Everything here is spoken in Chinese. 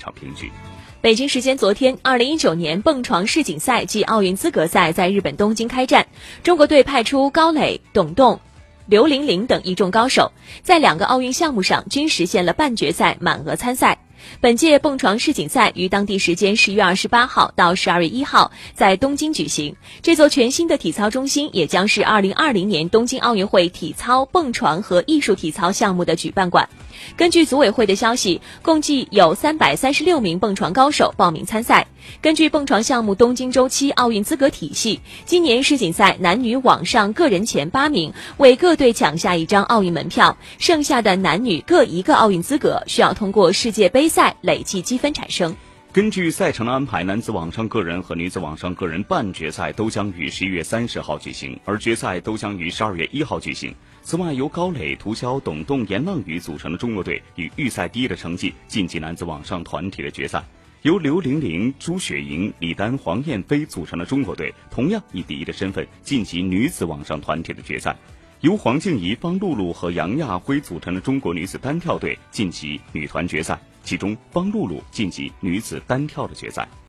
场平局。北京时间昨天，二零一九年蹦床世锦赛暨奥运资格赛在日本东京开战，中国队派出高磊、董栋、刘玲玲等一众高手，在两个奥运项目上均实现了半决赛满额参赛。本届蹦床世锦赛于当地时间十月二十八号到十二月一号在东京举行。这座全新的体操中心也将是二零二零年东京奥运会体操、蹦床和艺术体操项目的举办馆。根据组委会的消息，共计有三百三十六名蹦床高手报名参赛。根据蹦床项目东京周期奥运资格体系，今年世锦赛男女网上个人前八名为各队抢下一张奥运门票，剩下的男女各一个奥运资格，需要通过世界杯赛累计积分产生。根据赛程的安排，男子网上个人和女子网上个人半决赛都将于十一月三十号举行，而决赛都将于十二月一号举行。此外，由高磊、涂潇、董栋、严浪宇组成的中国队以预赛第一的成绩晋级男子网上团体的决赛；由刘玲玲、朱雪莹、李丹、黄燕飞组成的中国队同样以第一的身份晋级女子网上团体的决赛；由黄静怡、方露露和杨亚辉组成的中国女子单跳队晋级女团决赛。其中，方露露晋级女子单跳的决赛。